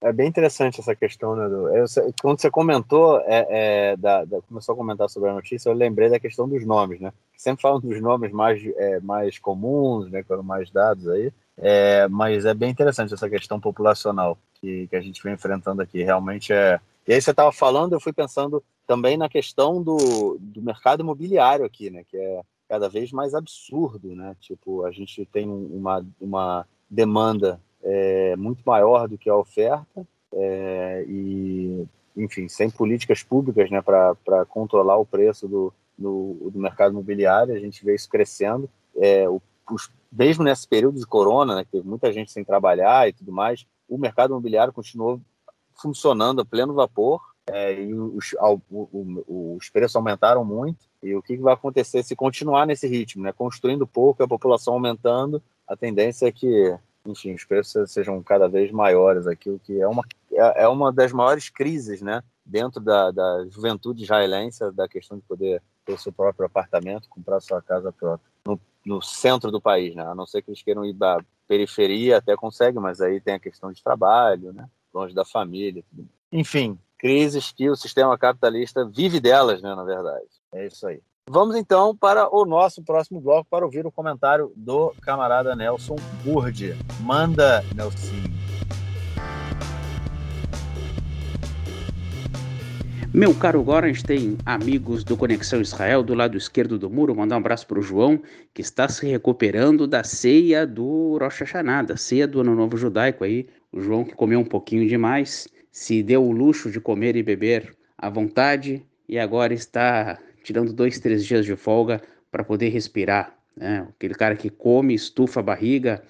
Speaker 1: É bem interessante essa questão, né? Eu, quando você comentou, é, é, da, da, começou a comentar sobre a notícia, eu lembrei da questão dos nomes, né? Sempre falam dos nomes mais, é, mais comuns, né? Com mais dados aí. É, mas é bem interessante essa questão populacional que, que a gente vem enfrentando aqui. Realmente é. E aí você estava falando, eu fui pensando também na questão do, do mercado imobiliário aqui, né? Que é cada vez mais absurdo, né? Tipo, a gente tem uma, uma demanda é, muito maior do que a oferta é, e, enfim, sem políticas públicas né, para controlar o preço do, do, do, mercado imobiliário, a gente vê isso crescendo. É, o, os, mesmo nesse período de corona, né, que teve muita gente sem trabalhar e tudo mais, o mercado imobiliário continuou funcionando a pleno vapor é, e os, o, o, os preços aumentaram muito. E o que vai acontecer se continuar nesse ritmo, né? Construindo pouco, a população aumentando, a tendência é que enfim, os preços sejam cada vez maiores aqui, o que é uma, é, é uma das maiores crises, né, dentro da, da juventude israelense, da questão de poder ter seu próprio apartamento, comprar sua casa própria, no, no centro do país, né, a não ser que eles queiram ir da periferia, até consegue, mas aí tem a questão de trabalho, né, longe da família, tudo. enfim, crises que o sistema capitalista vive delas, né, na verdade, é isso aí. Vamos então para o nosso próximo bloco para ouvir o comentário do camarada Nelson Burdi. Manda, Nelson.
Speaker 3: Meu caro Gorenstein, amigos do Conexão Israel, do lado esquerdo do muro, mandar um abraço para o João, que está se recuperando da ceia do Rosh Hashanah, da ceia do Ano Novo Judaico aí. O João que comeu um pouquinho demais, se deu o luxo de comer e beber à vontade e agora está tirando dois, três dias de folga para poder respirar. Né? Aquele cara que come, estufa a barriga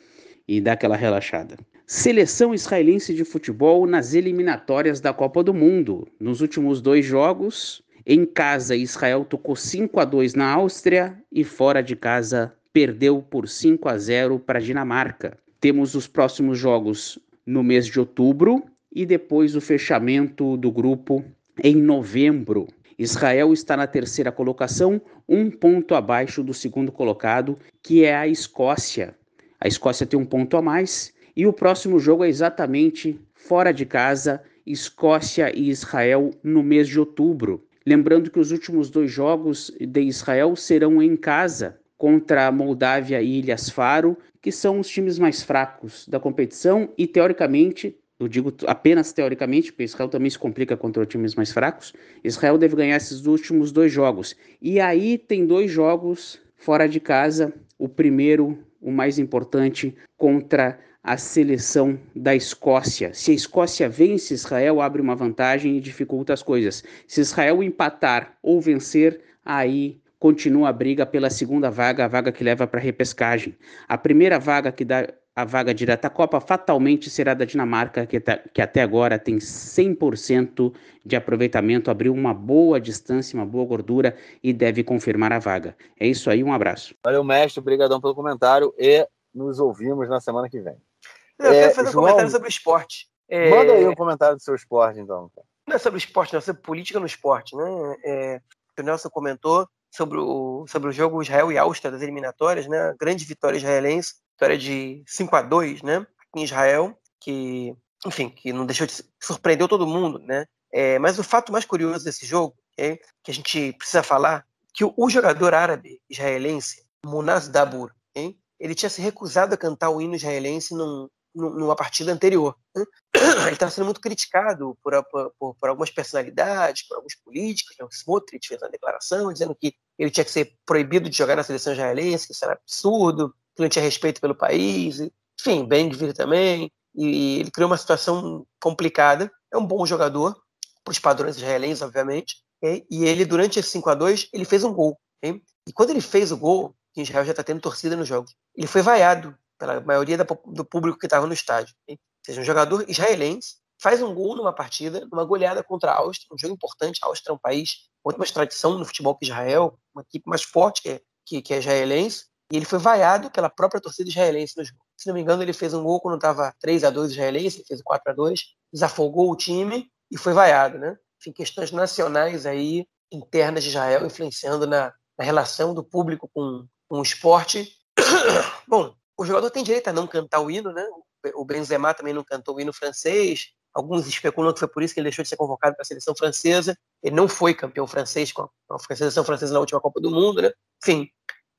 Speaker 3: e dá aquela relaxada. Seleção israelense de futebol nas eliminatórias da Copa do Mundo. Nos últimos dois jogos, em casa, Israel tocou 5 a 2 na Áustria e fora de casa perdeu por 5 a 0 para a Dinamarca. Temos os próximos jogos no mês de outubro e depois o fechamento do grupo em novembro. Israel está na terceira colocação, um ponto abaixo do segundo colocado, que é a Escócia. A Escócia tem um ponto a mais e o próximo jogo é exatamente fora de casa, Escócia e Israel no mês de outubro. Lembrando que os últimos dois jogos de Israel serão em casa, contra a Moldávia e Ilhas Faro, que são os times mais fracos da competição e teoricamente eu digo apenas teoricamente, porque Israel também se complica contra times mais fracos. Israel deve ganhar esses últimos dois jogos. E aí tem dois jogos fora de casa. O primeiro, o mais importante, contra a seleção da Escócia. Se a Escócia vence, Israel abre uma vantagem e dificulta as coisas. Se Israel empatar ou vencer, aí continua a briga pela segunda vaga, a vaga que leva para a repescagem. A primeira vaga que dá a vaga direta à Copa fatalmente será da Dinamarca, que, tá, que até agora tem 100% de aproveitamento, abriu uma boa distância, uma boa gordura e deve confirmar a vaga. É isso aí, um abraço.
Speaker 1: Valeu, mestre, obrigadão pelo comentário e nos ouvimos na semana que vem.
Speaker 2: Eu é, quero fazer João, um comentário sobre esporte.
Speaker 1: É... Manda aí um comentário do seu esporte, então.
Speaker 2: Não é sobre esporte, não, é sobre política no esporte, né? É, o Nelson comentou sobre o, sobre o jogo Israel e Áustria das eliminatórias, né? Grande vitória israelense vitória de 5 a 2 né, em Israel, que, enfim, que não deixou de surpreendeu todo mundo, né? É, mas o fato mais curioso desse jogo é que a gente precisa falar que o, o jogador árabe israelense, Munaz Dabur, hein, ele tinha se recusado a cantar o hino israelense num, numa partida anterior. Né? Ele estava sendo muito criticado por, por, por, algumas personalidades, por alguns políticos. Né? O Smotrich fez uma declaração dizendo que ele tinha que ser proibido de jogar na seleção israelense, que isso era absurdo que não tinha respeito pelo país, enfim, Ben-Gvir também, e ele criou uma situação complicada. É um bom jogador, para os padrões israelenses, obviamente, e ele, durante esse 5 a 2 ele fez um gol. Okay? E quando ele fez o gol, que Israel já está tendo torcida nos jogos, ele foi vaiado pela maioria do público que estava no estádio. Okay? Ou seja, um jogador israelense faz um gol numa partida, numa goleada contra a Áustria, um jogo importante. A Áustria é um país com muito mais tradição no futebol que Israel, uma equipe mais forte que, que, que é israelense, e ele foi vaiado pela própria torcida israelense no jogo. Se não me engano, ele fez um gol quando estava 3 a 2 israelense, ele fez 4 a 2 desafogou o time e foi vaiado, né? Enfim, questões nacionais aí, internas de Israel, influenciando na, na relação do público com, com o esporte. Bom, o jogador tem direito a não cantar o hino, né? O Benzema também não cantou o hino francês. Alguns especulam que foi por isso que ele deixou de ser convocado para a seleção francesa. Ele não foi campeão francês com a, seleção francesa na última Copa do Mundo, né? Enfim,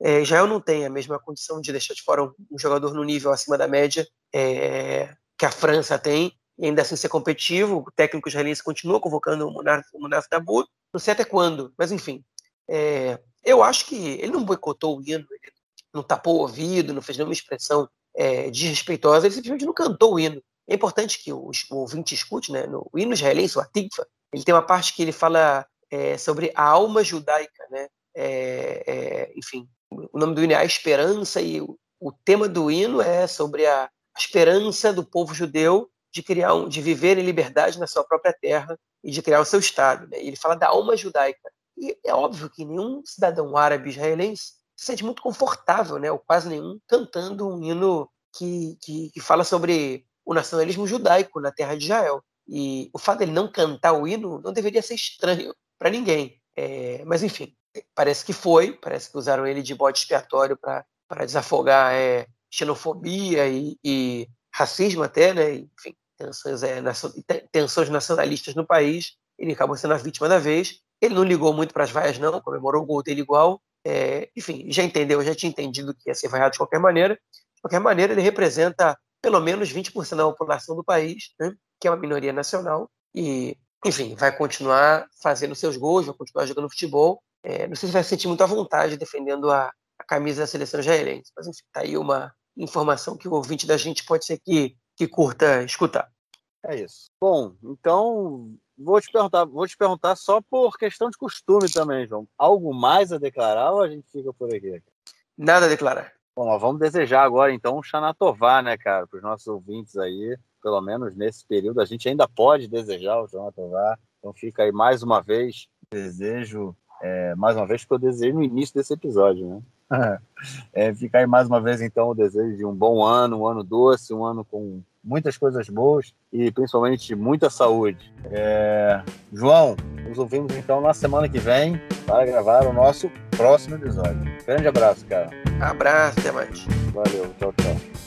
Speaker 2: é, Israel não tem a mesma condição de deixar de fora um, um jogador no nível acima da média é, que a França tem, e ainda assim ser competitivo. O técnico israelense continua convocando o Munaf Dabur, não sei até quando, mas enfim. É, eu acho que ele não boicotou o hino, ele não tapou o ouvido, não fez nenhuma expressão é, desrespeitosa, ele simplesmente não cantou o hino. É importante que o, o ouvinte escute, né? No, o hino israelense, o Atikva, ele tem uma parte que ele fala é, sobre a alma judaica, né? É, é, enfim, o nome do hino é A Esperança e o, tema do hino é sobre a, a esperança do povo judeu de criar um, de viver em liberdade na sua própria terra e de criar o seu estado. Né? Ele fala da alma judaica. E é óbvio que nenhum cidadão árabe israelense se sente muito confortável, né, ou quase nenhum, cantando um hino que, que, que fala sobre o nacionalismo judaico na terra de Israel. E o fato dele não cantar o hino não deveria ser estranho para ninguém. É, mas, enfim, parece que foi, parece que usaram ele de bode expiatório para desafogar é, xenofobia e, e, racismo até, né? Enfim, tensões, é, tensões nacionalistas no país. Ele acabou sendo a vítima da vez. Ele não ligou muito para as vaias, não, comemorou o gol dele igual. É, enfim, já entendeu, já tinha entendido que ia ser vaiado de qualquer maneira. De qualquer maneira, ele representa pelo menos 20% da população do país, né? que é uma minoria nacional, e, enfim, vai continuar fazendo seus gols, vai continuar jogando futebol, é, não sei se vai se sentir muito à vontade defendendo a, a camisa da seleção israelense, mas enfim, tá aí uma informação que o ouvinte da gente pode ser que, que curta escutar.
Speaker 1: É isso. Bom, então vou te perguntar, vou te perguntar só por questão de costume também, João. Algo mais a declarar ou a gente fica por aqui?
Speaker 2: Nada a declarar.
Speaker 1: Bom, vamos desejar agora então um Xanatová, né, cara, para os nossos ouvintes aí, pelo menos nesse período. A gente ainda pode desejar o Xanatová. Então fica aí mais uma vez desejo é, mais uma vez, que eu desejo no início desse episódio, né? é, ficar aí mais uma vez, então, o desejo de um bom ano, um ano doce, um ano com muitas coisas boas e principalmente muita saúde. É... João, nos ouvimos então na semana que vem para gravar o nosso próximo episódio. Grande abraço, cara.
Speaker 2: Abraço, até mais.
Speaker 1: Valeu, tchau, tchau.